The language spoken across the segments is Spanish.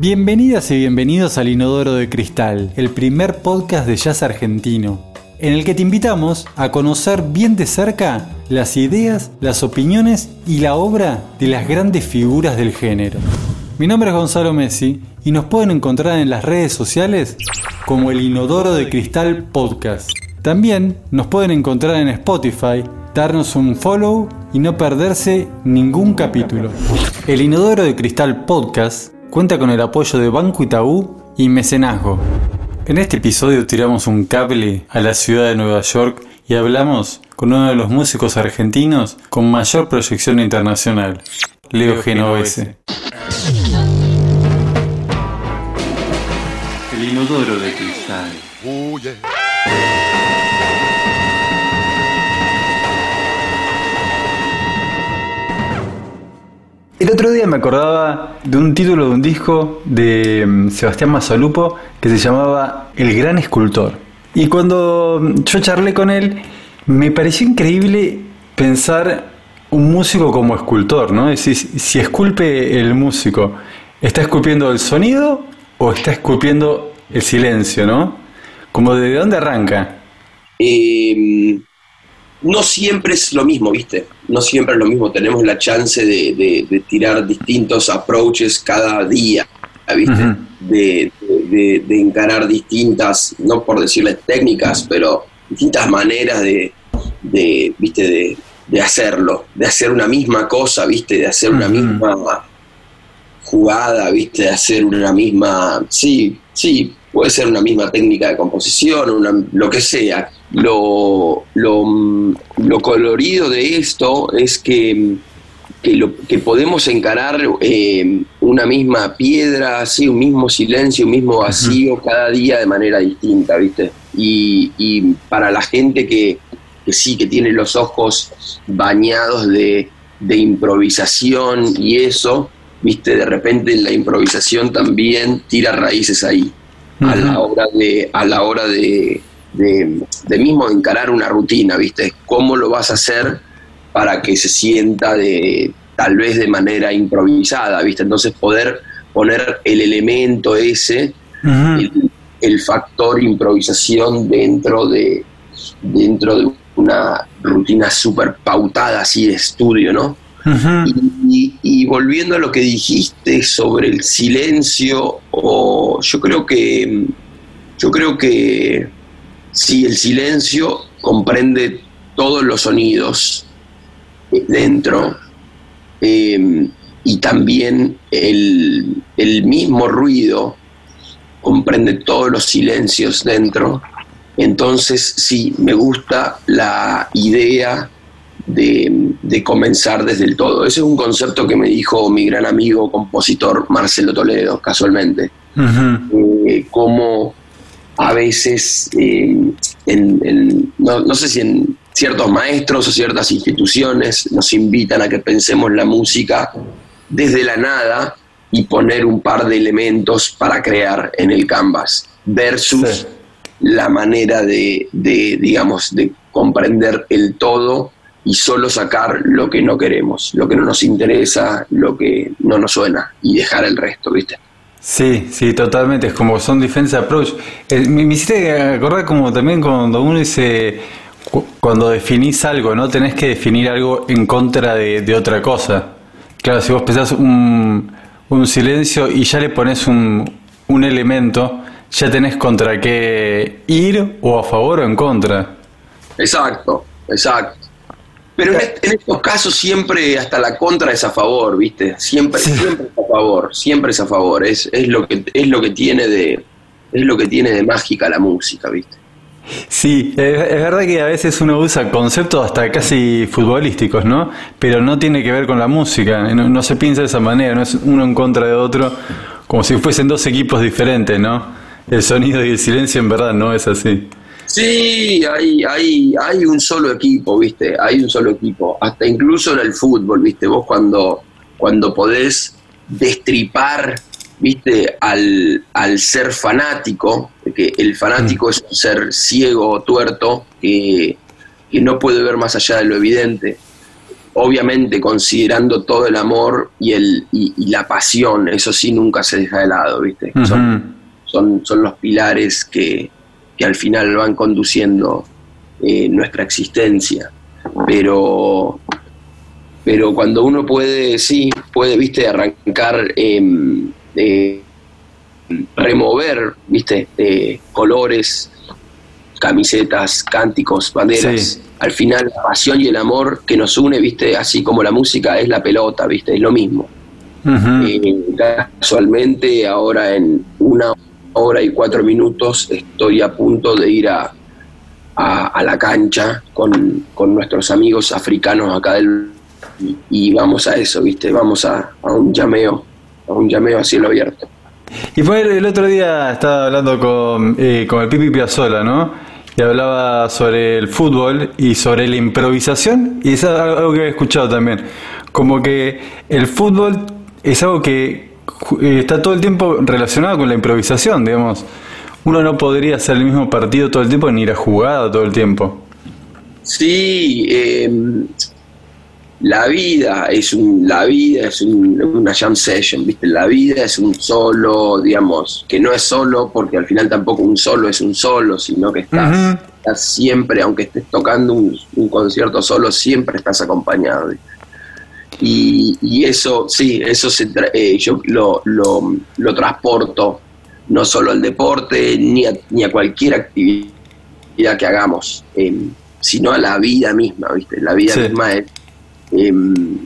Bienvenidas y bienvenidos al Inodoro de Cristal, el primer podcast de jazz argentino, en el que te invitamos a conocer bien de cerca las ideas, las opiniones y la obra de las grandes figuras del género. Mi nombre es Gonzalo Messi y nos pueden encontrar en las redes sociales como el Inodoro de Cristal Podcast. También nos pueden encontrar en Spotify, darnos un follow y no perderse ningún capítulo. El Inodoro de Cristal Podcast cuenta con el apoyo de Banco Itaú y Mecenazgo. En este episodio tiramos un cable a la ciudad de Nueva York y hablamos con uno de los músicos argentinos con mayor proyección internacional, Leo Genovese. El inodoro de cristal. El otro día me acordaba de un título de un disco de mm, Sebastián Mazzalupo que se llamaba El Gran Escultor. Y cuando yo charlé con él, me pareció increíble pensar un músico como escultor, ¿no? Es decir, si esculpe el músico, ¿está esculpiendo el sonido o está esculpiendo el silencio, ¿no? Como de dónde arranca. Eh, no siempre es lo mismo, ¿viste? No siempre es lo mismo. Tenemos la chance de, tirar distintos approaches cada día, ¿viste? de, encarar distintas, no por decirles técnicas, pero distintas maneras de, ¿viste? De, hacerlo, de hacer una misma cosa, ¿viste? De hacer una misma jugada, ¿viste? De hacer una misma... Sí, sí, puede ser una misma técnica de composición, una, lo que sea lo, lo, colorido de esto es que, lo, que podemos encarar eh, una misma piedra, así, un mismo silencio, un mismo vacío cada día de manera distinta, ¿viste? Y, para la gente que, sí, que tiene los ojos bañados de, improvisación y eso, ¿viste? De repente la improvisación también tira raíces ahí, a la hora de... A la hora de de, mismo encarar una rutina, ¿viste? ¿Cómo lo vas a hacer para que se sienta de tal vez de manera improvisada, ¿viste? Entonces poder poner el elemento ese, el, factor improvisación dentro de, dentro de una rutina súper pautada así de estudio, ¿no? Y, volviendo a lo que dijiste sobre el silencio, o yo creo que yo creo que si el silencio comprende todos los sonidos dentro em, y también el, mismo ruido comprende todos los silencios dentro, entonces sí, me gusta la idea de, comenzar desde el todo. Ese es un concepto que me dijo mi gran amigo compositor Marcelo Toledo, casualmente. Eh, como a veces, eh, no, sé si en ciertos maestros o ciertas instituciones nos invitan a que pensemos la música desde la nada y poner un par de elementos para crear en el canvas, versus la manera de, digamos, de comprender el todo y solo sacar lo que no queremos, lo que no nos interesa, lo que no nos suena y dejar el resto, ¿viste? Sí, sí, totalmente. Es como son defense approach. Eh, me, hiciste acordar como también cuando uno dice, cuando definís algo, ¿no? Tenés que definir algo en contra de, otra cosa. Claro, si vos pensás un, un silencio y ya le pones un, un elemento, ya tenés contra qué ir o a favor o en contra. Exacto, exacto. Pero en, estos casos siempre hasta la contra es a favor, ¿viste? Siempre, siempre es a favor, siempre es a favor. Es, es, lo que, es lo que tiene de es lo que tiene de mágica la música, ¿viste? Sí, es, verdad que a veces uno usa conceptos hasta casi futbolísticos, ¿no? Pero no tiene que ver con la música, no, no se piensa de esa manera, no es uno en contra de otro, como si fuesen dos equipos diferentes, ¿no? El sonido y el silencio en verdad no es así. Sí, hay, hay, hay un solo equipo, ¿viste? Hay un solo equipo. Hasta incluso en el fútbol, ¿viste? Vos cuando, cuando podés destripar, ¿viste? Al, al ser fanático, que el fanático mm. es un ser ciego, tuerto, que, que no puede ver más allá de lo evidente. obviamente considerando todo el amor y, el, y, la pasión, eso sí nunca se deja de lado, ¿viste? son, son, son, los pilares que, que, al final van conduciendo eh, nuestra existencia. Pero, pero cuando uno puede, sí, puede, ¿viste? Arrancar, em, remover, ¿viste? colores, camisetas, cánticos, banderas al final la pasión y el amor que nos une, viste, así como la música es la pelota, viste, es lo mismo. Eh, casualmente ahora en una hora y cuatro minutos estoy a punto de ir a, a, la cancha con, nuestros amigos africanos acá del y, vamos a eso, viste, vamos a, un llameo, a un llameo a cielo abierto. Y fue el, otro día estaba hablando con, eh, con el Pipi Piazzola, ¿no? y hablaba sobre el fútbol y sobre la improvisación, y es algo que he escuchado también, como que el fútbol es algo que está todo el tiempo relacionado con la improvisación, digamos. Uno no podría hacer el mismo partido todo el tiempo ni ir a jugada todo el tiempo. Sí, eh, la vida es un, la vida es una jam session, ¿viste? La vida es un solo, digamos, que no es solo porque al final tampoco un solo es un solo, sino que estás, siempre, aunque estés tocando un, concierto solo, siempre estás acompañado. Y, eso, sí, eso se eh, yo lo, lo, transporto no solo al deporte ni a, ni a cualquier actividad que hagamos, eh, sino a la vida misma, ¿viste? La vida misma es Em,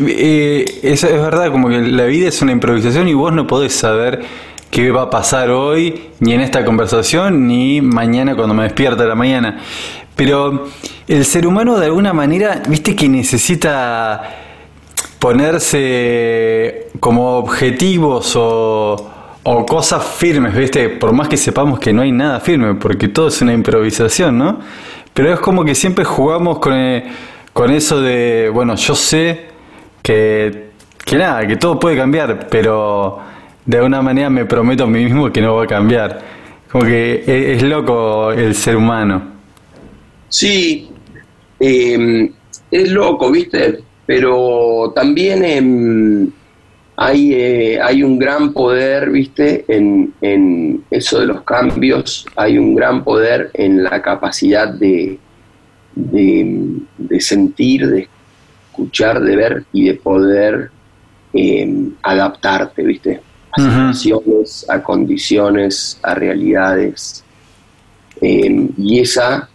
eh, es, verdad, como que la vida es una improvisación y vos no podés saber qué va a pasar hoy, ni en esta conversación, ni mañana cuando me despierta la mañana. Pero el ser humano de alguna manera, viste que necesita ponerse como objetivos o, cosas firmes, viste, por más que sepamos que no hay nada firme, porque todo es una improvisación, ¿no? Pero es como que siempre jugamos con... El, con eso de, bueno, yo sé que, que nada, que todo puede cambiar, pero de alguna manera me prometo a mí mismo que no va a cambiar. Como que e, es, loco el ser humano. Sí, em, es loco, ¿viste? Pero también em, hay, eh, hay un gran poder, ¿viste? En, en eso de los cambios, hay un gran poder en la capacidad de, de, sentir, de escuchar, de ver y de poder eh, adaptarte, ¿viste? A situaciones, a condiciones, a realidades. Y esa,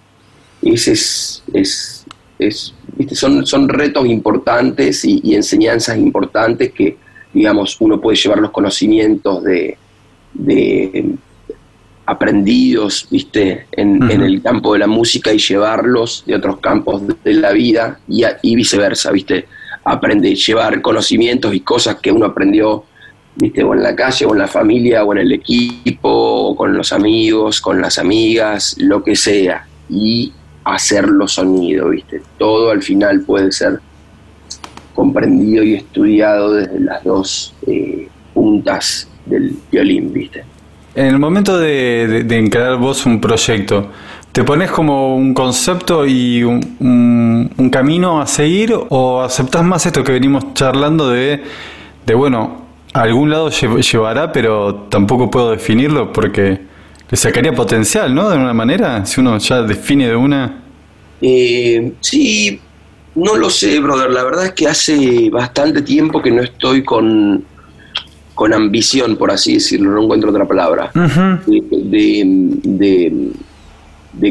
ese es, es, es ¿viste? Son, son retos importantes y, enseñanzas importantes que, digamos, uno puede llevar los conocimientos de, aprendidos, viste, en, el campo de la música y llevarlos de otros campos de la vida y, y viceversa, viste, aprende, llevar conocimientos y cosas que uno aprendió, viste, o en la calle, o en la familia, o en el equipo, o con los amigos, con las amigas, lo que sea, y hacerlo sonido, viste, todo al final puede ser comprendido y estudiado desde las dos eh, puntas del violín, viste. En el momento de, de, vos un proyecto, ¿te pones como un concepto y un, camino a seguir o aceptás más esto que venimos charlando de, de bueno, a algún lado llevará, pero tampoco puedo definirlo porque le sacaría potencial, ¿no? De una manera, si uno ya define de una... Eh, sí, no lo sé, brother. La verdad es que hace bastante tiempo que no estoy con con ambición, por así decirlo, no encuentro otra palabra, de,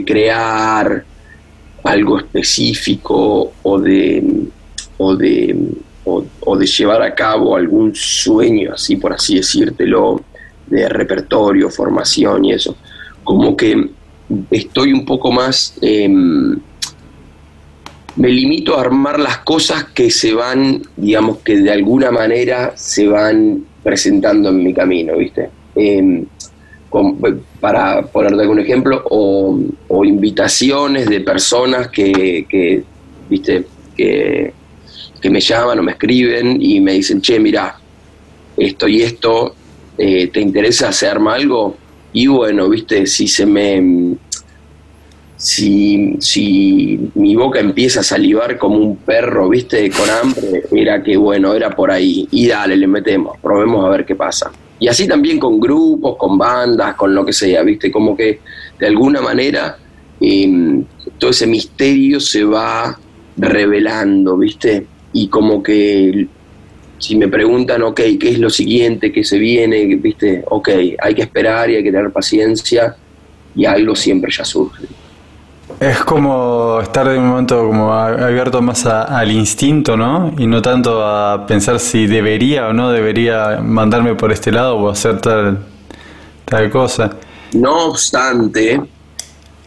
crear algo específico o de, o de, o, de llevar a cabo algún sueño, así por así decírtelo, de repertorio, formación y eso. Como que estoy un poco más... Em, me limito a armar las cosas que se van, digamos que de alguna manera se van presentando en mi camino, ¿viste? Em, para ponerte algún ejemplo, o, invitaciones de personas que, ¿viste? Que, me llaman o me escriben y me dicen, che, mira, esto y esto, eh, ¿te interesa hacerme algo? Y bueno, ¿viste? Si se me si, si mi boca empieza a salivar como un perro, viste, con hambre, era que bueno, era por ahí. Y dale, le metemos, probemos a ver qué pasa. Y así también con grupos, con bandas, con lo que sea, viste, como que de alguna manera em, todo ese misterio se va revelando, viste, y como que si me preguntan, ok, ¿qué es lo siguiente que se viene? ¿Viste? Ok, hay que esperar y hay que tener paciencia y algo siempre ya surge. Es como estar de un momento como abierto más al instinto, ¿no? Y no tanto a pensar si debería o no debería mandarme por este lado o hacer tal, tal cosa. No obstante,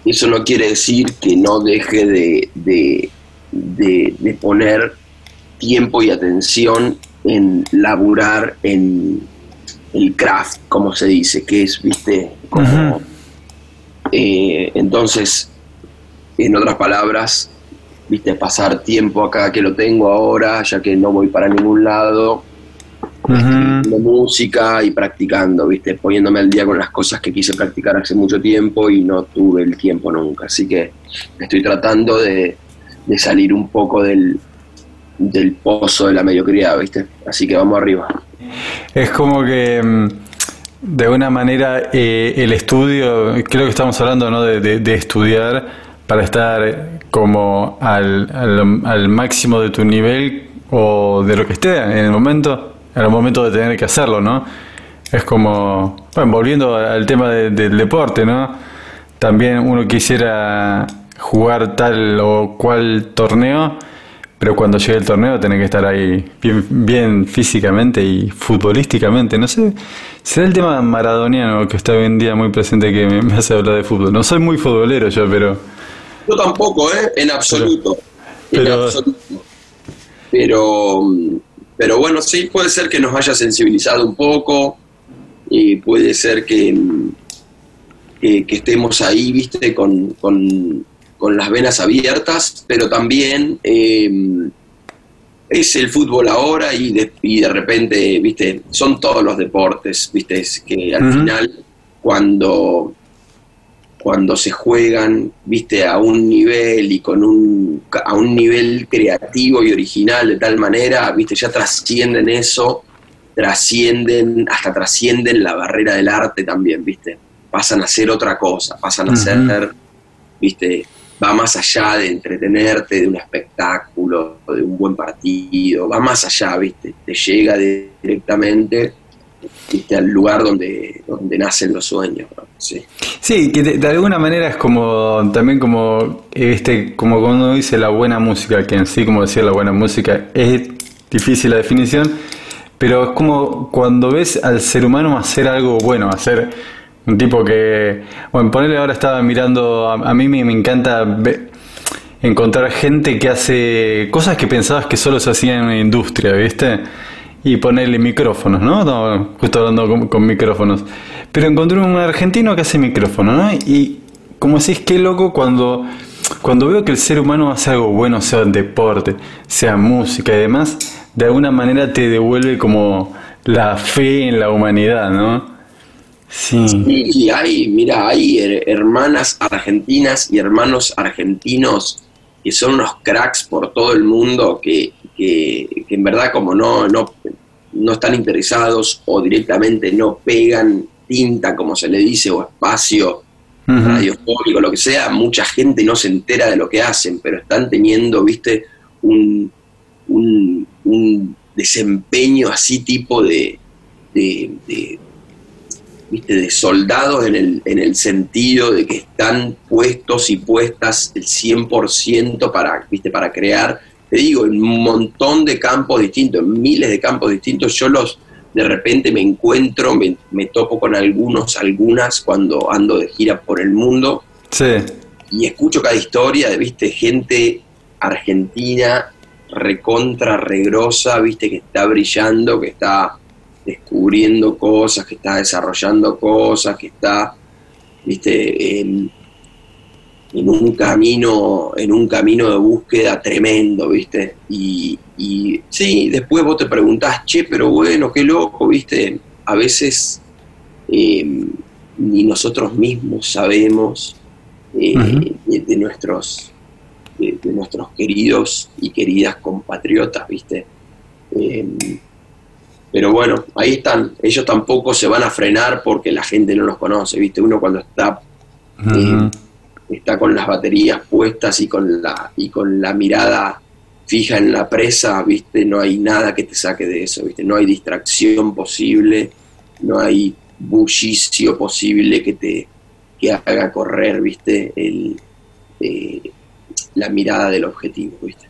eso no quiere decir que no deje de, de, de, poner tiempo y atención en laburar en el craft, como se dice, que es, viste, como... Eh, entonces, en otras palabras, viste, pasar tiempo acá que lo tengo ahora, ya que no voy para ningún lado, uh música y practicando, viste, poniéndome al día con las cosas que quise practicar hace mucho tiempo y no tuve el tiempo nunca. Así que estoy tratando de, salir un poco del, del pozo de la mediocridad, viste. Así que vamos arriba. Es como que mm, de una manera eh, el estudio, creo que estamos hablando ¿no? de estudiar para estar como al, al, máximo de tu nivel o de lo que esté en el momento, en el momento de tener que hacerlo, ¿no? Es como, bueno, volviendo al tema del deporte, ¿no? También uno quisiera jugar tal o cual torneo, pero cuando llegue el torneo tiene que estar ahí bien, bien físicamente y futbolísticamente. No sé, será el tema maradoniano que está hoy en día muy presente que me hace hablar de fútbol. No soy muy futbolero yo, pero yo tampoco, ¿eh? En absoluto. Pero, Pero, bueno, sí, puede ser que nos haya sensibilizado un poco y puede ser que, que, estemos ahí, viste, con, las venas abiertas, pero también em, es el fútbol ahora y de, y de repente, viste, son todos los deportes, viste, es que al final cuando cuando se juegan, viste, a un nivel y con un, a un nivel creativo y original de tal manera, viste, ya trascienden eso, trascienden, hasta trascienden la barrera del arte también, viste, pasan a ser otra cosa, pasan a ser, viste, va más allá de entretenerte, de un espectáculo, de un buen partido, va más allá, viste, te llega directamente al lugar donde, donde nacen los sueños. Sí, sí que de, alguna manera es como también como este como cuando dice la buena música, que en sí como decir la buena música es difícil la definición, pero es como cuando ves al ser humano hacer algo bueno, hacer un tipo que, bueno, ponerle ahora estaba mirando, a, mí me, me encanta encontrar gente que hace cosas que pensabas que solo se hacían en una industria, ¿viste? Y ponerle micrófonos, ¿no? justo hablando con, micrófonos. Pero encontré un argentino que hace micrófono, ¿no? Y como decís, qué loco cuando, cuando veo que el ser humano hace algo bueno, sea deporte, sea música y demás, de alguna manera te devuelve como la fe en la humanidad, ¿no? Sí. Y hay, mira, hay hermanas argentinas y hermanos argentinos que son unos cracks por todo el mundo que que, en verdad como no, no, no están interesados o directamente no pegan tinta, como se le dice, o espacio radiofónico, lo que sea, mucha gente no se entera de lo que hacen, pero están teniendo, viste, un, un, desempeño así tipo de, de, ¿viste? de soldados en el, en el sentido de que están puestos y puestas el 100% para, ¿viste? para crear te digo, en un montón de campos distintos, en miles de campos distintos, yo los de repente me encuentro, me, topo con algunos, algunas cuando ando de gira por el mundo. Sí. Y escucho cada historia de, viste, gente argentina recontra, regrosa, viste, que está brillando, que está descubriendo cosas, que está desarrollando cosas, que está, viste, en un camino, en un camino de búsqueda tremendo, ¿viste? Y, y sí, después vos te preguntás, che, pero bueno, qué loco, ¿viste? A veces eh, ni nosotros mismos sabemos eh, de, nuestros, de, nuestros queridos y queridas compatriotas, ¿viste? Eh, pero bueno, ahí están. Ellos tampoco se van a frenar porque la gente no los conoce, ¿viste? Uno cuando está, está con las baterías puestas y con la, y con la mirada fija en la presa, ¿viste? No hay nada que te saque de eso, ¿viste? No hay distracción posible, no hay bullicio posible que te que haga correr, ¿viste? El, eh, la mirada del objetivo. ¿viste?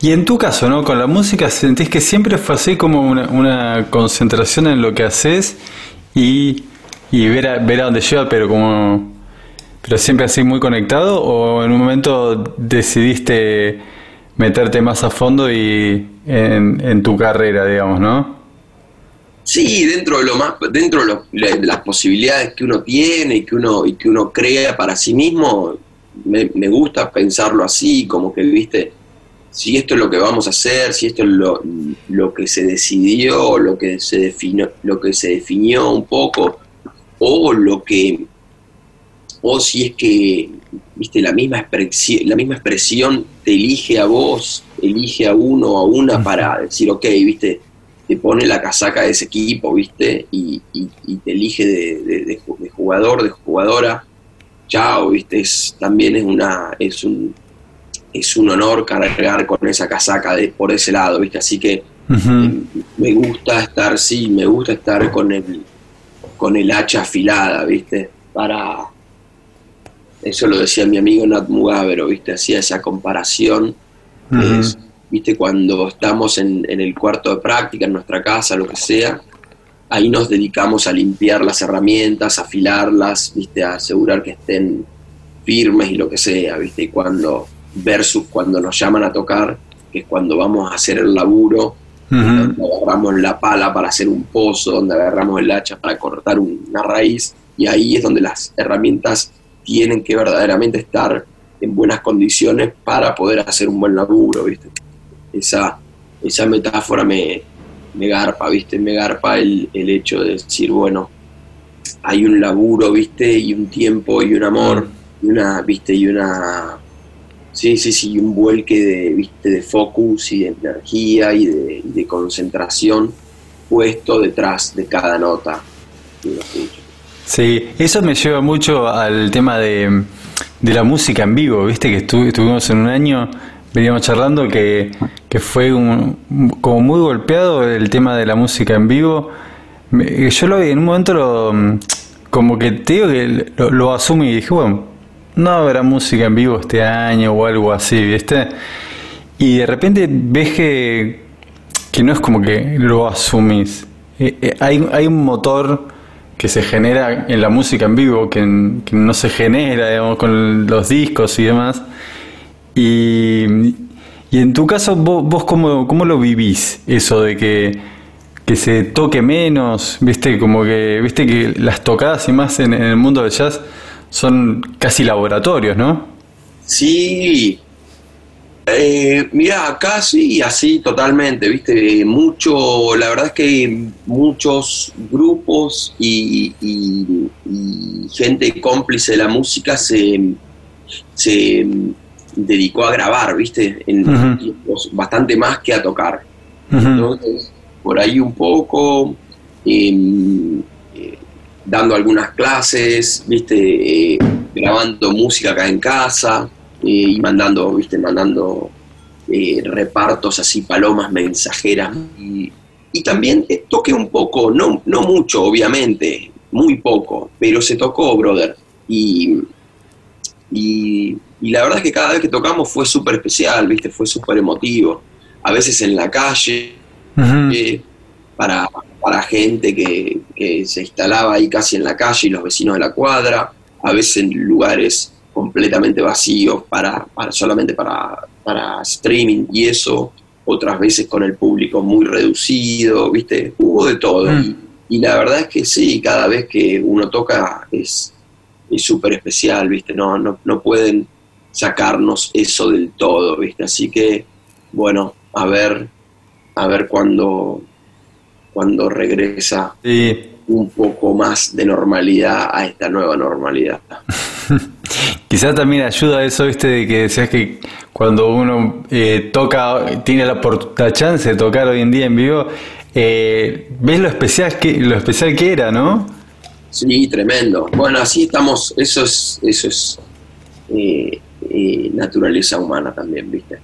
Y en tu caso, ¿no? Con la música, ¿sentís que siempre fue así como una, concentración en lo que haces y, ver, a, ver a dónde lleva, pero como... ¿Pero siempre así muy conectado o en un momento decidiste meterte más a fondo y en, tu carrera, digamos, no? Sí, dentro de lo más, dentro de, las posibilidades que uno tiene y que uno y que uno crea para sí mismo, me, gusta pensarlo así, como que, viste, si esto es lo que vamos a hacer, si esto es lo, lo que se decidió, lo que se definió, lo que se definió un poco, o lo que, o si es que, viste, la misma expresión, la misma expresión te elige a vos, elige a uno o a una para decir, ok, viste, te pone la casaca de ese equipo, viste, y, te elige de, de jugador, de jugadora chao, viste, también es una, es un, es un honor cargar con esa casaca de, por ese lado, viste, así que eh, me gusta estar, sí, me gusta estar con el, con el hacha afilada, viste, para, eso lo decía mi amigo Nat Mugavero, viste, hacía esa comparación, viste, cuando estamos en, en el cuarto de práctica, en nuestra casa, lo que sea, ahí nos dedicamos a limpiar las herramientas, a afilarlas, ¿viste? a asegurar que estén firmes y lo que sea, ¿viste? Y cuando, versus cuando nos llaman a tocar, que es cuando vamos a hacer el laburo, donde agarramos la pala para hacer un pozo, donde agarramos el hacha para cortar una raíz, y ahí es donde las herramientas tienen que verdaderamente estar en buenas condiciones para poder hacer un buen laburo, ¿viste? Esa, esa metáfora me, me garpa, ¿viste? Me garpa el, el hecho de decir, bueno, hay un laburo, ¿viste? Y un tiempo y un amor, mm. y una, ¿viste? Y una... Sí, sí, sí, un vuelque de, ¿viste? de focus y de energía y de, concentración puesto detrás de cada nota. Sí, eso me lleva mucho al tema de, de la música en vivo, ¿viste? Que estuvimos en un año veníamos charlando que, fue como muy golpeado el tema de la música en vivo. Yo lo vi en un momento lo, como que te digo que lo, asumí y dije, bueno, no habrá música en vivo este año o algo así, ¿viste? Y de repente ves que, que no es como que lo asumís. Eh, eh, hay, hay un motor que se genera en la música en vivo que, que no se genera digamos, con los discos y demás y, en tu caso, vos, vos cómo, lo vivís, eso de que, se toque menos, viste, como que, viste que las tocadas y más en, el mundo del jazz son casi laboratorios, ¿no? Sí, eh, mira, acá sí, así totalmente, viste, mucho, la verdad es que muchos grupos y, gente cómplice de la música se, se dedicó a grabar, ¿viste? En tiempos bastante más que a tocar. Entonces, por ahí un poco, em, eh, dando algunas clases, ¿viste? Eh, grabando música acá en casa y mandando, ¿viste? Mandando repartos así, palomas mensajeras. Y, y también toqué un poco, no, no mucho, obviamente, muy poco, pero se tocó, brother. Y, y y la verdad es que cada vez que tocamos fue súper especial, ¿viste? Fue súper emotivo. A veces en la calle, eh, para, para, gente que, se instalaba ahí casi en la calle y los vecinos de la cuadra. A veces en lugares completamente vacíos para, solamente para, para streaming y eso. Otras veces con el público muy reducido, ¿viste? Hubo de todo. Mm. y la verdad es que sí, cada vez que uno toca es súper especial, ¿viste? No, no, no pueden sacarnos eso del todo, ¿viste? Así que, bueno, a ver, a ver cuándo cuando regresa un poco más de normalidad a esta nueva normalidad. Quizás también ayuda eso, viste, de que decías que cuando uno eh, toca, tiene la, la, chance de tocar hoy en día en vivo, eh, ves lo especial que lo especial que era, ¿no? Sí, tremendo. Bueno, así estamos. Eso es, eso es eh, naturaleza humana también, viste.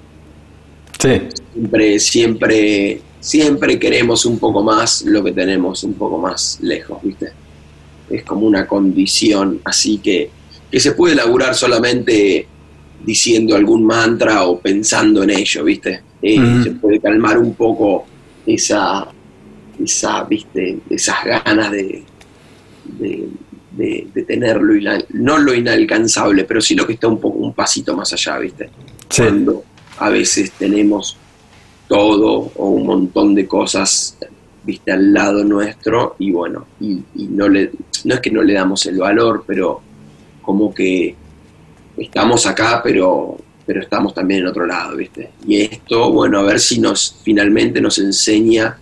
Sí. Siempre, siempre, siempre queremos un poco más lo que tenemos un poco más lejos, viste. Es como una condición, así que que se puede laburar solamente diciendo algún mantra o pensando en ello, ¿viste? Eh, se puede calmar un poco esa, esa ¿viste? esas ganas de, de, tenerlo, no lo inalcanzable, pero sí lo que está un poco un pasito más allá, ¿viste? Cuando a veces tenemos todo o un montón de cosas viste al lado nuestro y bueno y, no le no es que no le damos el valor pero como que estamos acá, pero, pero estamos también en otro lado, ¿viste? Y esto, bueno, a ver si nos finalmente nos enseña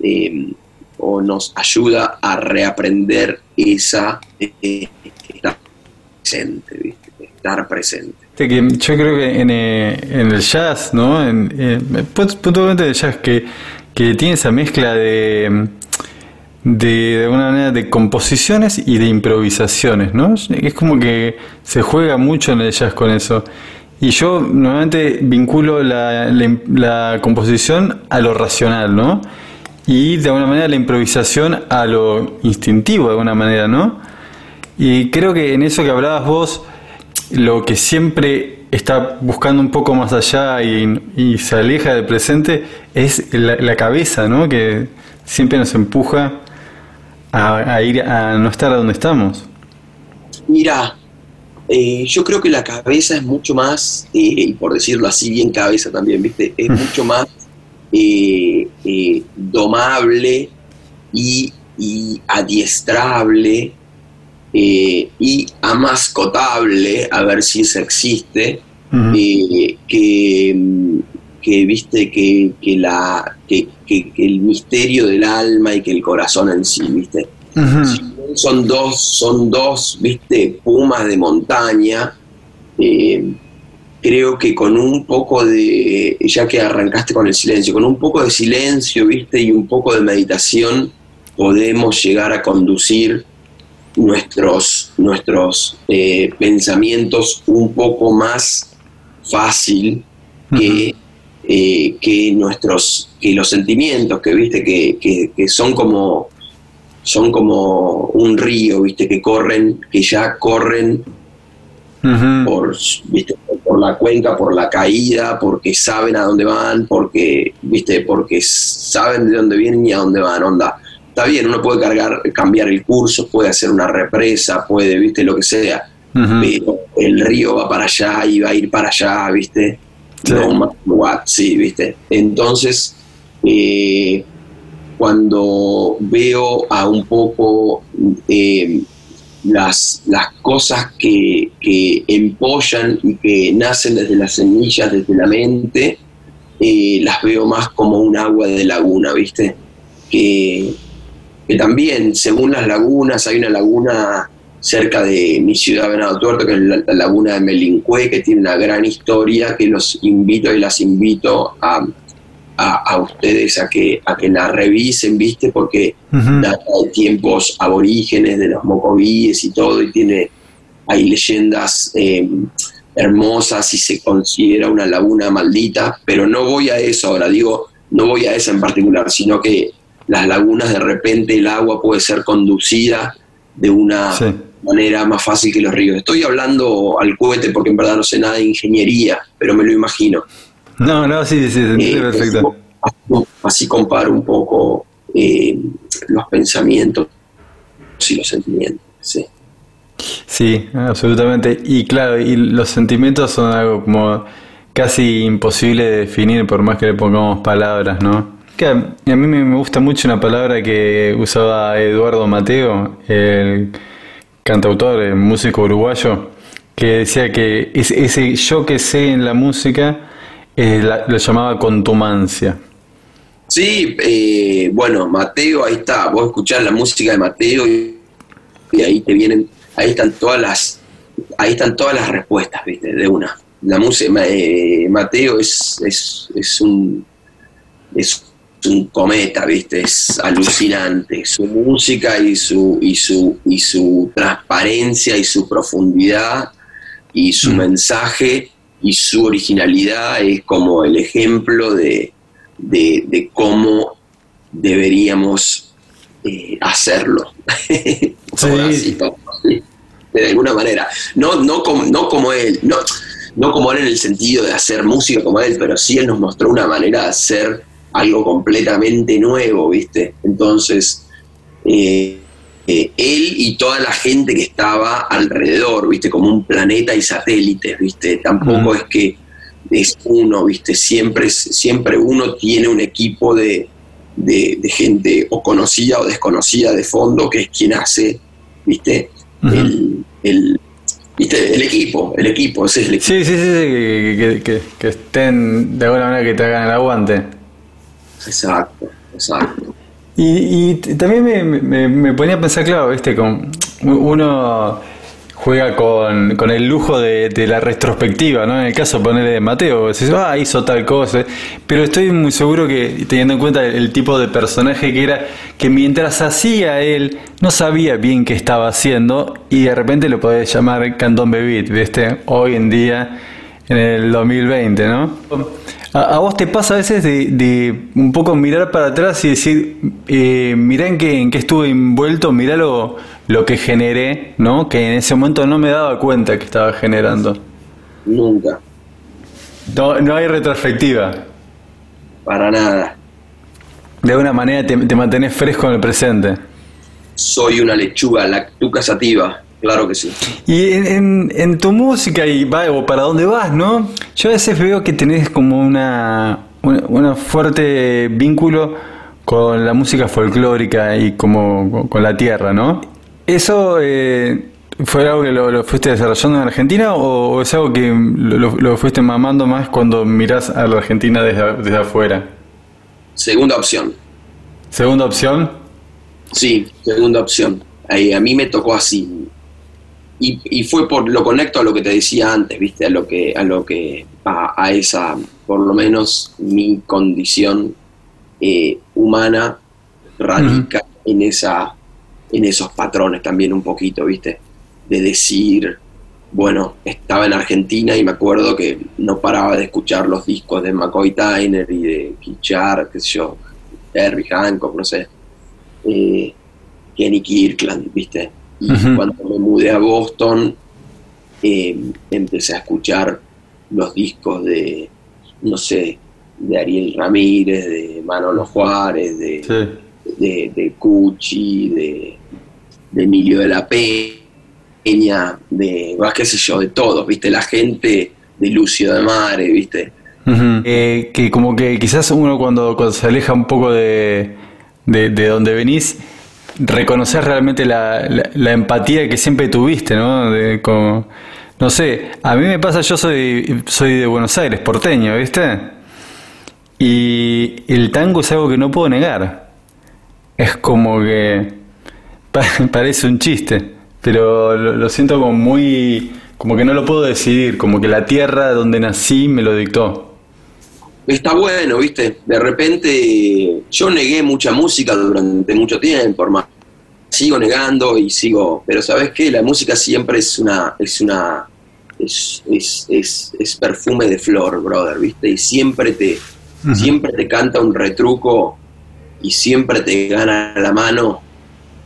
em, o nos ayuda a reaprender esa eh, estar presente, ¿viste? Estar presente. Yo creo que en, eh, en el jazz, ¿no? En, eh, puntualmente el jazz, que, que tiene esa mezcla de de, de alguna manera de composiciones y de improvisaciones, ¿no? Es como que se juega mucho en el jazz con eso. Y yo normalmente vinculo la, la, composición a lo racional, ¿no? Y de alguna manera la improvisación a lo instintivo, de alguna manera, ¿no? Y creo que en eso que hablabas vos, lo que siempre está buscando un poco más allá y, y se aleja del presente es la, la cabeza, ¿no? Que siempre nos empuja a, ir a no estar a donde estamos? Mira, eh, yo creo que la cabeza es mucho más, eh, y por decirlo así, bien cabeza también, ¿viste? Es mucho más eh, domable y, adiestrable y amascotable, a ver si eso existe, que, que viste que, que la que, el misterio del alma y que el corazón en sí viste. Son dos son dos viste pumas de montaña eh, creo que con un poco de ya que arrancaste con el silencio con un poco de silencio viste y un poco de meditación podemos llegar a conducir nuestros nuestros eh, pensamientos un poco más fácil que eh, que nuestros, que los sentimientos, que viste, que, que, son como son como un río, viste, que corren, que ya corren por, viste, por la cuenca, por la caída, porque saben a dónde van, porque, viste, porque saben de dónde vienen y a dónde van, onda. Está bien, uno puede cargar, cambiar el curso, puede hacer una represa, puede, viste, lo que sea, pero el río va para allá y va a ir para allá, viste no what, sí, ¿viste? Entonces, eh, cuando veo a un poco eh, las, las cosas que, que empollan y que nacen desde las semillas, desde la mente, eh, las veo más como un agua de laguna, ¿viste? Que, que también, según las lagunas, hay una laguna cerca de mi ciudad Venado Tuerto, que es la, laguna de Melincue, que tiene una gran historia, que los invito y las invito a, a, ustedes a que, a que la revisen, ¿viste? Porque data de tiempos aborígenes de los mocovíes y todo, y tiene, hay leyendas eh, hermosas y se considera una laguna maldita, pero no voy a eso ahora, digo, no voy a esa en particular, sino que las lagunas de repente el agua puede ser conducida de una manera más fácil que los ríos. Estoy hablando al cohete porque en verdad no sé nada de ingeniería, pero me lo imagino. No, no, sí, sí, sí eh, perfecto. Así, comparo un poco eh, los pensamientos y los sentimientos, sí. Sí, absolutamente. Y claro, y los sentimientos son algo como casi imposible de definir por más que le pongamos palabras, ¿no? Que a mí me gusta mucho una palabra que usaba Eduardo Mateo, el cantautor, el músico uruguayo, que decía que ese yo que sé en la música eh, lo llamaba contumancia. Sí, eh, bueno, Mateo, ahí está, vos escuchás la música de Mateo y, ahí te vienen, ahí están todas las, ahí están todas las respuestas, ¿viste? De una. La música, eh, Mateo es, es, un, es un cometa, ¿viste? Es alucinante. Su música y su, y su, y su transparencia y su profundidad y su mm. mensaje y su originalidad es como el ejemplo de, de, cómo deberíamos eh, hacerlo. sí. de alguna manera. No, no, como, no como él, no, no como él en el sentido de hacer música como él, pero sí él nos mostró una manera de hacer algo completamente nuevo, ¿viste? Entonces, eh, eh, él y toda la gente que estaba alrededor, ¿viste? Como un planeta y satélites, ¿viste? Tampoco es que es uno, ¿viste? Siempre, siempre uno tiene un equipo de, de, gente o conocida o desconocida de fondo que es quien hace, ¿viste? el, el, ¿viste? el equipo, el equipo, ese es el equipo. Sí, sí, sí, que, que, estén de alguna manera que te hagan el aguante. Exacto, exacto. Y, y también me, me, ponía a pensar, claro, ¿viste? Con uno juega con, con el lujo de, la retrospectiva, ¿no? En el caso, ponerle de Mateo, decís, ah, hizo tal cosa, pero estoy muy seguro que, teniendo en cuenta el, tipo de personaje que era, que mientras hacía él, no sabía bien qué estaba haciendo y de repente lo podés llamar Cantón Bebit, ¿viste? Hoy en día, en el 2020, ¿no? ¿A, vos te pasa a veces de, un poco mirar para atrás y decir, eh, mirá en qué, en qué estuve envuelto, mirá lo, lo que generé, ¿no? Que en ese momento no me daba cuenta que estaba generando. Nunca. No, no hay retrospectiva. Para nada. De alguna manera te, te mantenés fresco en el presente. Soy una lechuga lactuca sativa. Claro que sí. Y en, en, tu música y va, o para dónde vas, ¿no? Yo a veces veo que tenés como una, una, fuerte vínculo con la música folclórica y como con la tierra, ¿no? ¿Eso eh, fue algo que lo, fuiste desarrollando en Argentina o, es algo que lo, fuiste mamando más cuando mirás a la Argentina desde, desde afuera? Segunda opción. ¿Segunda opción? Sí, segunda opción. Ahí, a mí me tocó así y, fue por lo conecto a lo que te decía antes, viste, a lo que, a lo que, a, esa, por lo menos mi condición eh, humana radica en esa, en esos patrones también un poquito, viste, de decir, bueno, estaba en Argentina y me acuerdo que no paraba de escuchar los discos de McCoy Tyner y de Kichar, qué sé yo, Herbie Hancock, no sé, eh, Kenny Kirkland, viste, y cuando me mudé a Boston, eh, empecé a escuchar los discos de, no sé, de Ariel Ramírez, de Manolo Juárez, de, de, Cuchi, de, Emilio de la Peña, de, qué sé yo, de todos, ¿viste? La gente de Lucio de Mare, ¿viste? Eh, que como que quizás uno cuando, cuando se aleja un poco de, de, de donde venís, reconocer realmente la, la, empatía que siempre tuviste, ¿no? De, como, no sé, a mí me pasa, yo soy, soy de Buenos Aires, porteño, ¿viste? Y el tango es algo que no puedo negar. Es como que parece un chiste, pero lo, lo, siento como muy, como que no lo puedo decidir, como que la tierra donde nací me lo dictó está bueno, ¿viste? De repente yo negué mucha música durante mucho tiempo, hermano. Sigo negando y sigo, pero ¿sabes qué? La música siempre es una, es una, es, es, es, perfume de flor, brother, ¿viste? Y siempre te, siempre te canta un retruco y siempre te gana la mano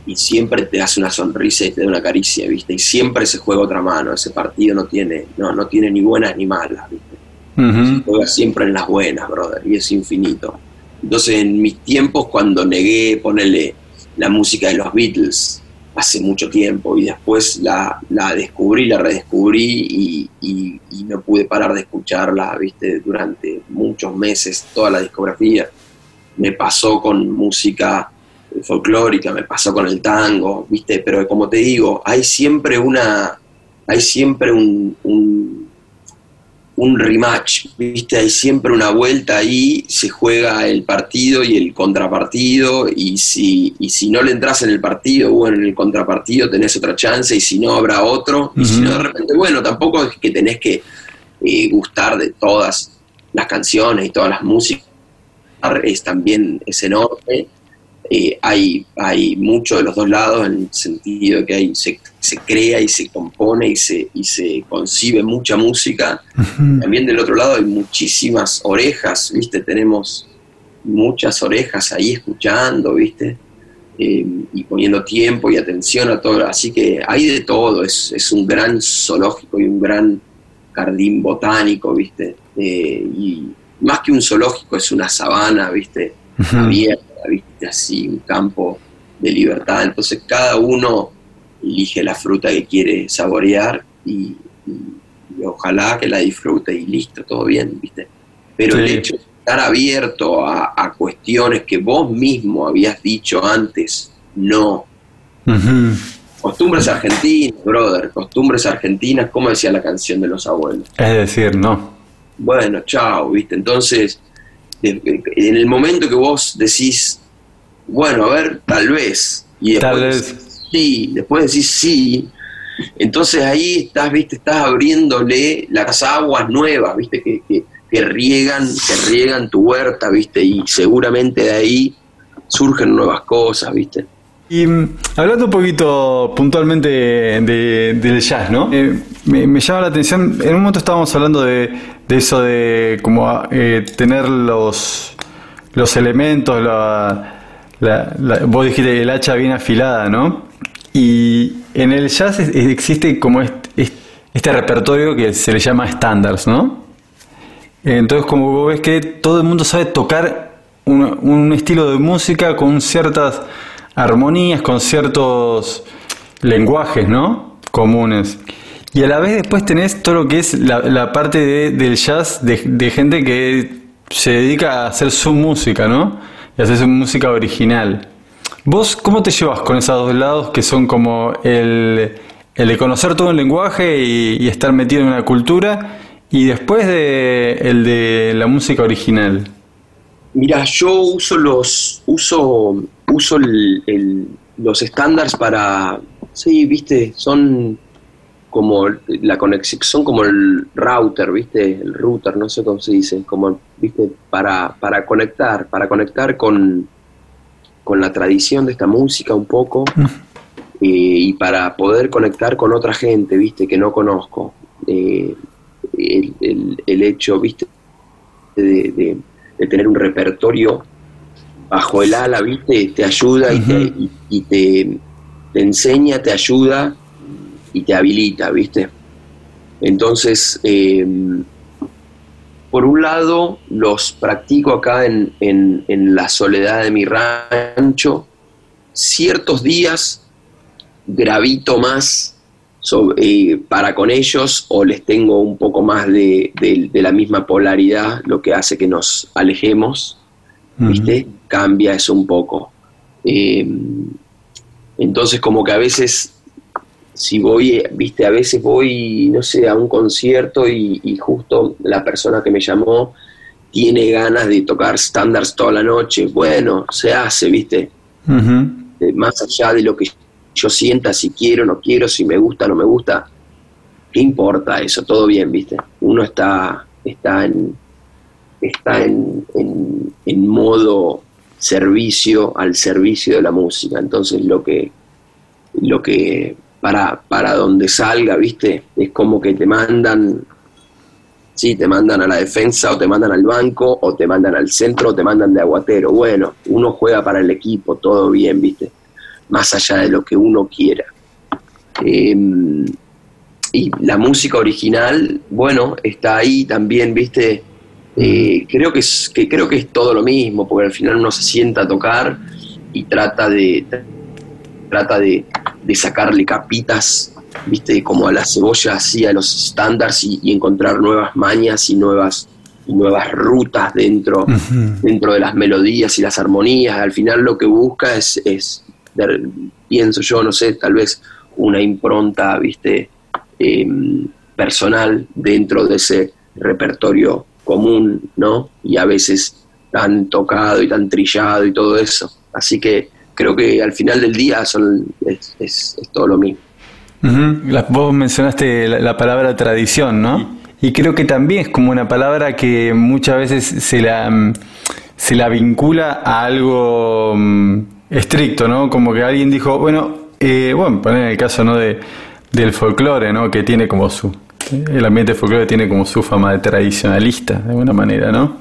y siempre te hace una sonrisa y te da una caricia, ¿viste? Y siempre se juega otra mano, ese partido no tiene, no, no tiene ni buenas ni malas, ¿viste? Juega siempre en las buenas, brother, y es infinito. Entonces, en mis tiempos, cuando negué ponerle la música de los Beatles hace mucho tiempo y después la, la descubrí, la redescubrí y, no pude parar de escucharla, viste, durante muchos meses, toda la discografía. Me pasó con música folclórica, me pasó con el tango, viste, pero como te digo, hay siempre una, hay siempre un rematch, ¿viste? Hay siempre una vuelta ahí, se juega el partido y el contrapartido, y si, y si no le entras en el partido, bueno, en el contrapartido tenés otra chance, y si no, habrá otro, y si no, de repente, bueno, tampoco es que tenés que eh, gustar de todas las canciones y todas las músicas, es también es enorme, eh, hay, hay mucho de los dos lados en el sentido de que hay, se, crea y se compone y se, y se concibe mucha música. También del otro lado hay muchísimas orejas, ¿viste? Tenemos muchas orejas ahí escuchando, ¿viste? Eh, y poniendo tiempo y atención a todo. Así que hay de todo, es, es un gran zoológico y un gran jardín botánico, ¿viste? Eh, y más que un zoológico es una sabana, ¿viste? Abierta Así, un campo de libertad. Entonces cada uno elige la fruta que quiere saborear y, ojalá que la disfrute y listo, todo bien, ¿viste? Pero el hecho de estar abierto a, cuestiones que vos mismo habías dicho antes, no. Costumbres argentinas, brother, costumbres argentinas, como decía la canción de los abuelos. Es decir, no. Bueno, chao, ¿viste? Entonces, en el momento que vos decís, bueno, a ver, tal vez, y después sí, después decís sí, entonces ahí estás, viste, estás abriéndole las aguas nuevas, viste, que, que, riegan, que riegan tu huerta, viste, y seguramente de ahí surgen nuevas cosas, viste. Y mm, hablando un poquito puntualmente del jazz, ¿no? Eh, me, llama la atención, en un momento estábamos hablando de, eso de como eh, tener los, los elementos, la, vos dijiste el hacha bien afilada, ¿no? Y en el jazz existe como este, repertorio que se le llama estándares, ¿no? Entonces como vos ves que todo el mundo sabe tocar un estilo de música con ciertas armonías, con ciertos lenguajes, ¿no? Comunes. Y a la vez después tenés todo lo que es la, parte del jazz de, gente que se dedica a hacer su música, ¿no? Y hacer su música original. ¿Vos cómo te llevas con esos dos lados que son como el, de conocer todo el lenguaje y, estar metido en una cultura y después de, el de la música original? Mira, yo uso los uso uso los estándares para, sí, viste, son como la conexión, son como el router, viste, el router, no sé cómo se dice, como, viste, para, para conectar, para conectar con, con la tradición de esta música un poco mm. eh, y para poder conectar con otra gente, viste, que no conozco. Eh, el, el, hecho, viste, de, de tener un repertorio bajo el ala, ¿viste? Te ayuda y, te, y, te, enseña, te ayuda y te habilita, ¿viste? Entonces, em, por un lado, los practico acá en, en, la soledad de mi rancho. Ciertos días gravito más eh, para con ellos o les tengo un poco más de, de, la misma polaridad, lo que hace que nos alejemos, ¿viste? cambia eso un poco. Eh, entonces como que a veces, si voy, viste, a veces voy, no sé, a un concierto y, justo la persona que me llamó tiene ganas de tocar estándares toda la noche, bueno, se hace, viste, más allá de lo que yo sienta, si quiero, no quiero, si me gusta, no me gusta, ¿qué importa eso? Todo bien, viste, uno está, está en, está en, en modo servicio al servicio de la música. Entonces lo que, lo que para, para donde salga, viste, es como que te mandan, sí, te mandan a la defensa o te mandan al banco o te mandan al centro o te mandan de aguatero. Bueno, uno juega para el equipo, todo bien, viste, más allá de lo que uno quiera. Em, y la música original, bueno, está ahí también, viste, eh, creo, que es, que creo que es todo lo mismo, porque al final uno se sienta a tocar y trata de, trata de, sacarle capitas, viste, como a la cebolla, así a los estándares y, encontrar nuevas mañas y nuevas, nuevas rutas dentro, dentro de las melodías y las armonías. Al final lo que busca es, es pienso yo, no sé, tal vez una impronta, viste, em, personal dentro de ese repertorio común, ¿no? Y a veces tan tocado y tan trillado y todo eso. Así que creo que al final del día son, es, todo lo mismo. Vos mencionaste la, palabra tradición, ¿no? Y creo que también es como una palabra que muchas veces se la, mm, se la vincula a algo mm, estricto, ¿no? Como que alguien dijo, bueno, eh, bueno, poner el caso, ¿no? De, del folclore, ¿no? Que tiene como su, el ambiente folclore tiene como su fama de tradicionalista, de alguna manera, ¿no?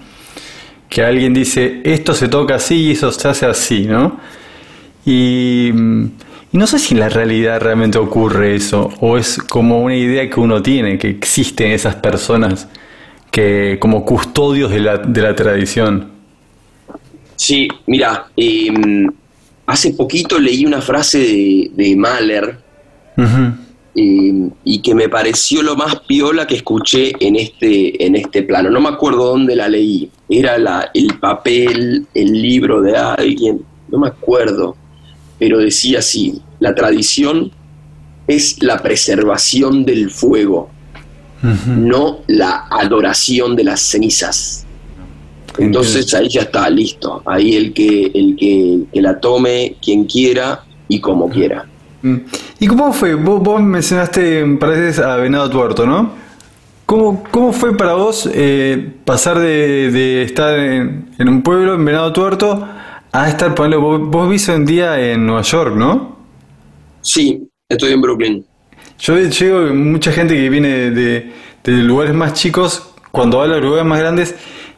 Que alguien dice, esto se toca así y eso se hace así, ¿no? Y, y, no sé si en la realidad realmente ocurre eso, o es como una idea que uno tiene, que existen esas personas que como custodios de la, de la tradición. Sí, mira, em, hace poquito leí una frase de, de Mahler y que me pareció lo más piola que escuché en este, en este plano. No me acuerdo dónde la leí, era la, el papel, el libro de alguien, no me acuerdo pero decía así, la tradición es la preservación del fuego, no la adoración de las cenizas. Entonces ahí ya está, listo. Ahí el que, el que, la tome quien quiera y como quiera. Mm. ¿Y cómo fue? Vos, mencionaste, parece, a Venado Tuerto, ¿no? ¿Cómo, cómo fue para vos eh, pasar de, estar en, en, un pueblo, en Venado Tuerto, Ah, estar, Pablo, vos, vos vivís en día en Nueva York, ¿no? Sí, estoy en Brooklyn. Yo llego, mucha gente que viene de, lugares más chicos, cuando habla de lugares más grandes,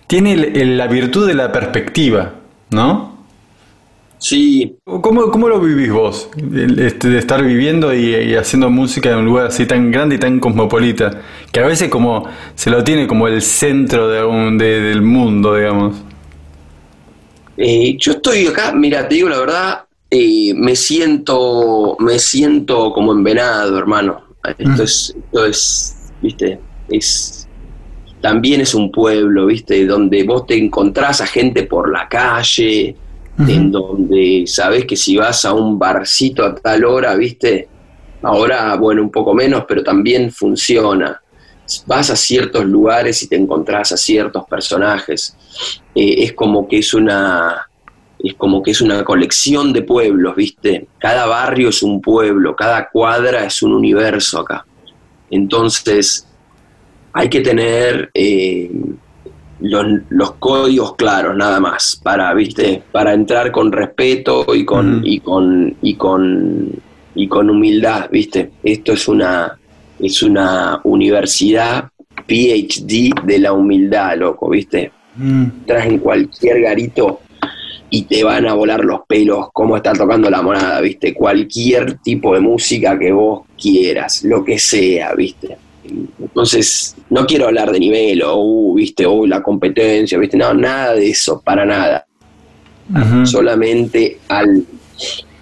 tiene la virtud de la perspectiva, ¿no? Sí. ¿Cómo, cómo lo vivís vos? Este, de estar viviendo y, haciendo música en un lugar así tan grande y tan cosmopolita, que a veces como se lo tiene como el centro de, del mundo, digamos. Eh, yo estoy acá, mira, te digo la verdad, eh, me siento, me siento como envenado, hermano. Esto es, esto es, viste, es también es un pueblo, viste, donde vos te encontrás a gente por la calle, en donde sabés que si vas a un barcito a tal hora, viste, ahora, bueno, un poco menos, pero también funciona vas a ciertos lugares y te encontrás a ciertos personajes. Eh, es como que es una es como que es una colección de pueblos, ¿viste? Cada barrio es un pueblo, cada cuadra es un universo acá. Entonces, hay que tener eh, los, códigos claros, nada más, para, ¿viste? Para entrar con respeto y con, y con, y con, y con humildad, ¿viste? Esto es una, es una universidad PhD de la humildad, loco, ¿viste? Mm. En cualquier garito y te van a volar los pelos cómo está tocando la monada, ¿viste? Cualquier tipo de música que vos quieras, lo que sea, ¿viste? Entonces, no quiero hablar de nivel o, uh, ¿viste? O la competencia, ¿viste? No, nada de eso, para nada. Solamente al,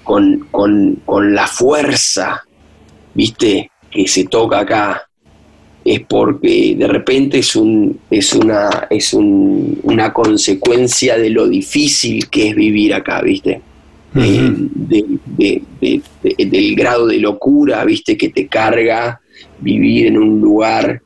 con, con, con la fuerza, ¿viste? Que se toca acá es porque de repente es, un, es, una, es una consecuencia de lo difícil que es vivir acá, ¿viste? del grado de locura, ¿viste? Que te carga vivir en un lugar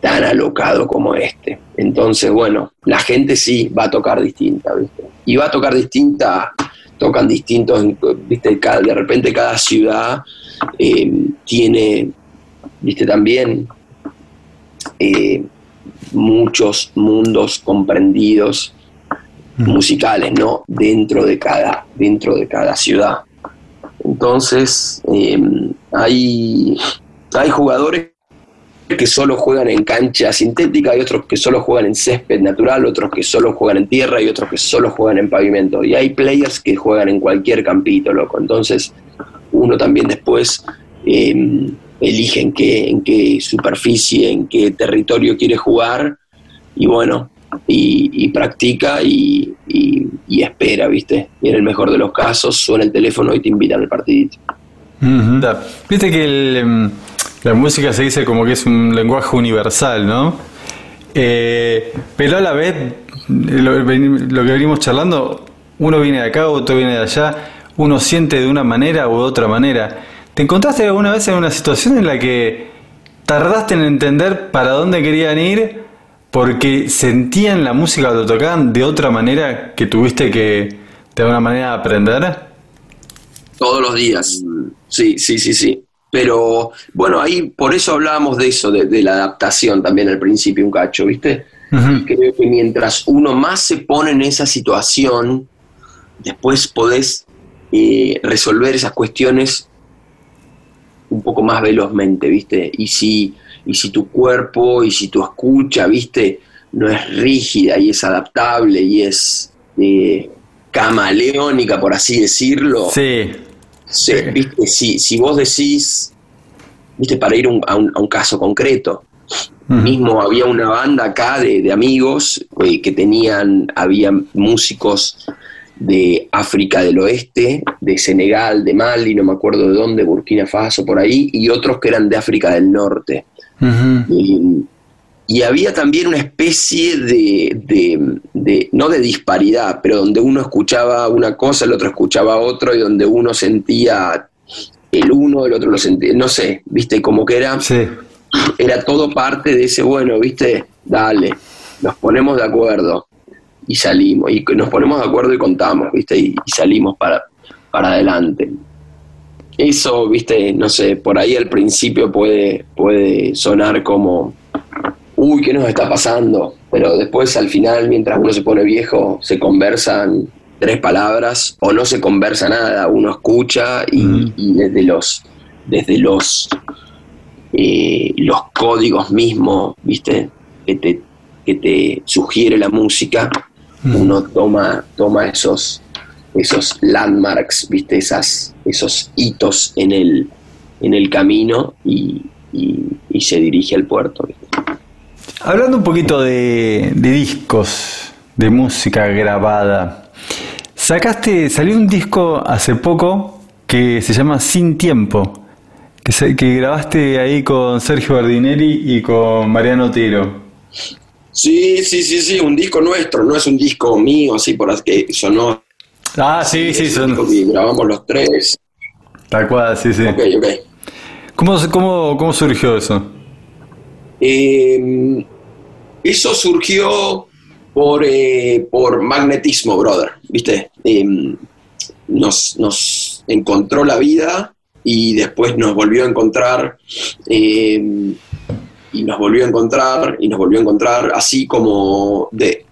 tan alocado como este. Entonces, bueno, la gente sí va a tocar distinta, ¿viste? Y va a tocar distinta, tocan distintos, ¿viste? de repente cada ciudad eh, tiene viste también eh, muchos mundos comprendidos musicales, ¿no? Dentro de cada, dentro de cada ciudad. Entonces, em, hay, hay jugadores que solo juegan en cancha sintética, hay otros que solo juegan en césped natural, otros que solo juegan en tierra y otros que solo juegan en pavimento. Y hay players que juegan en cualquier campito, loco. Entonces, uno también después em, elige en qué, en qué superficie, en qué territorio quiere jugar y bueno, y, practica y, espera, ¿viste? Y en el mejor de los casos suena el teléfono y te invitan al partidito. Viste que em, la música se dice como que es un lenguaje universal, ¿no? Eh, pero a la vez, lo, lo, que venimos charlando, uno viene de acá, otro viene de allá, uno siente de una manera u otra manera. ¿Te encontraste alguna vez en una situación en la que tardaste en entender para dónde querían ir porque sentían la música lo tocaban de otra manera que tuviste que de alguna manera aprender. Todos los días, sí, sí, sí, sí. Pero bueno, ahí por eso hablábamos de eso, de, la adaptación también al principio, un cacho, ¿viste? Creo que mientras uno más se pone en esa situación, después podés eh, resolver esas cuestiones un poco más velozmente, ¿viste? Y si, y si tu cuerpo y si tu escucha, ¿viste? No es rígida y es adaptable y es eh, camaleónica, por así decirlo. Sí. ¿viste? Si, si vos decís, ¿viste? Para ir a, un, caso concreto, mismo había una banda acá de, amigos eh, que tenían, había músicos de África del Oeste, de Senegal, de Mali, no me acuerdo de dónde, Burkina Faso, por ahí, y otros que eran de África del Norte. y, había también una especie de, no de disparidad, pero donde uno escuchaba una cosa, el otro escuchaba otro, y donde uno sentía el uno, el otro lo sentía, no sé, viste, como que era, era todo parte de ese, bueno, viste, dale, nos ponemos de acuerdo y salimos, y nos ponemos de acuerdo y contamos, ¿viste? Y, salimos para, para adelante. Eso, ¿viste? No sé, por ahí al principio puede, puede sonar como, uy, ¿qué nos está pasando? Pero después al final, mientras uno se pone viejo, se conversan tres palabras o no se conversa nada, uno escucha y, desde los, desde los, eh, los códigos mismos, ¿viste? Que te, que te sugiere la música, uno toma, toma esos, esos landmarks, ¿viste? Esas, esos hitos en el, en el camino y, se dirige al puerto. Hablando un poquito de, discos, de música grabada, sacaste, salió un disco hace poco que se llama Sin Tiempo, que, que grabaste ahí con Sergio Bardinelli y con Mariano Otero. Sí, sí, sí, sí, un disco nuestro, no es un disco mío, así por así que sonó. Ah, sí, sí, son. grabamos los tres. Tal cual, sí, sí. Ok, ok. ¿Cómo, cómo, cómo surgió eso? Em, eso surgió por, eh, por magnetismo, brother, ¿viste? Em, nos, nos encontró la vida y después nos volvió a encontrar. Y nos volvió a encontrar y nos volvió a encontrar así como de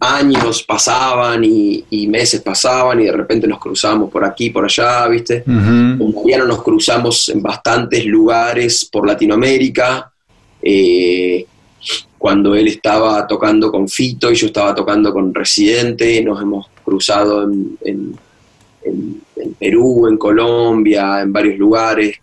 años pasaban y, meses pasaban y de repente nos cruzamos por aquí, por allá, ¿viste? Con Mariano nos cruzamos en bastantes lugares por Latinoamérica. Eh, cuando él estaba tocando con Fito y yo estaba tocando con Residente, nos hemos cruzado en, en Perú, en Colombia, en varios lugares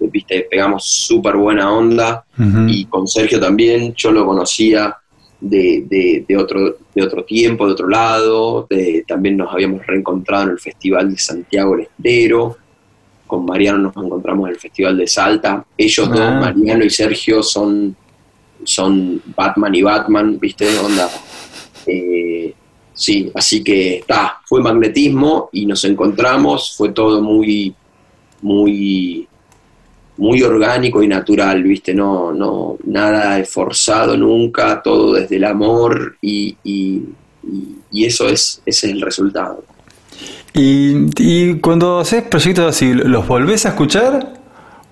viste, pegamos súper buena onda y con Sergio también, yo lo conocía de, otro, de otro tiempo, de otro lado, también nos habíamos reencontrado en el Festival de Santiago del Estero, con Mariano nos encontramos en el Festival de Salta, ellos dos, ah. Mariano y Sergio, son, son Batman y Batman, viste, onda. Eh, sí, así que está, fue magnetismo y nos encontramos, fue todo muy, muy muy orgánico y natural, ¿viste? No, no, nada esforzado nunca, todo desde el amor y, eso es, ese es el resultado. ¿Y, cuando haces proyectos así, los volvés a escuchar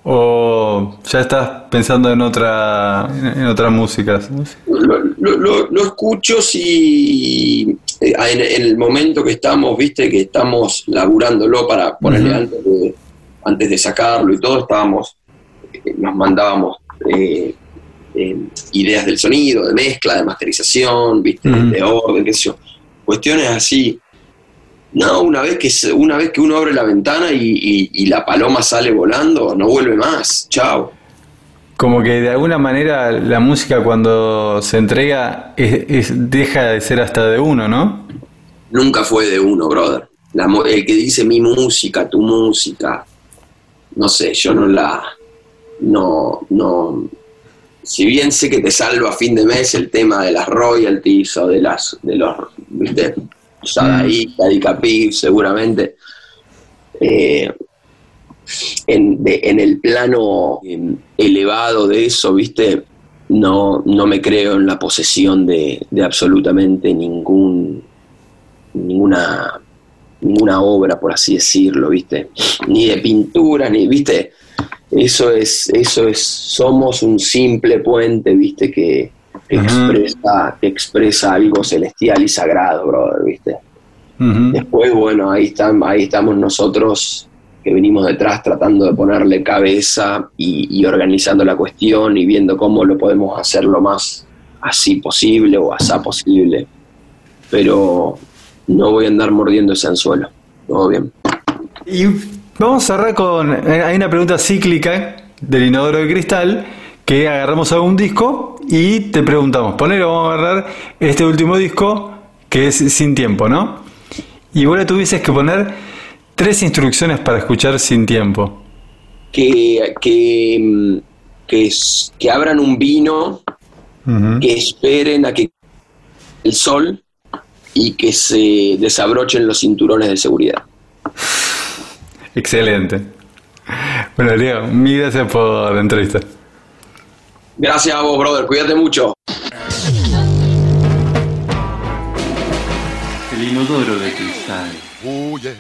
o ya estás pensando en otra en otras músicas? Lo, escucho si eh, en, el momento que estamos, viste, que estamos laburándolo para ponerle antes de antes de sacarlo y todo, estábamos, eh, nos mandábamos eh, eh, ideas del sonido, de mezcla, de masterización, ¿viste? de orden, qué sé yo. Cuestiones así. No, una vez que, una vez que uno abre la ventana y, la paloma sale volando, no vuelve más. Chao. Como que de alguna manera la música cuando se entrega deja de ser hasta de uno, ¿no? Nunca fue de uno, brother. el que dice mi música, tu música, no sé, yo no la, no, no, si bien sé que te salva a fin de mes el tema de las royalties o de las, de los, ahí, Capi, seguramente, eh, en, en, el plano em, elevado de eso, viste, no, no me creo en la posesión de, de absolutamente ningún, ninguna, ninguna obra, por así decirlo, ¿viste? Ni de pintura, ni, ¿viste? Eso es, eso es, somos un simple puente, ¿viste? Que, expresa, que expresa algo celestial y sagrado, brother, ¿viste? Después, bueno, ahí, están, ahí estamos nosotros que venimos detrás tratando de ponerle cabeza y, organizando la cuestión y viendo cómo lo podemos hacer lo más así posible o asá posible. Pero no voy a andar mordiendo ese anzuelo. Todo bien. Y vamos a cerrar con. Eh, hay una pregunta cíclica del inodoro de cristal que agarramos algún disco y te preguntamos, ponelo, vamos a agarrar este último disco que es Sin Tiempo, ¿no? Y vos le tuvieses que poner Tres instrucciones para escuchar sin tiempo. Que, que, que, abran un vino, que esperen a que el sol y que se desabrochen los cinturones de seguridad. Excelente. Bueno, Diego, mil gracias por la entrevista. Gracias a vos, brother. Cuídate mucho. El inodoro de cristal. Oh, yeah.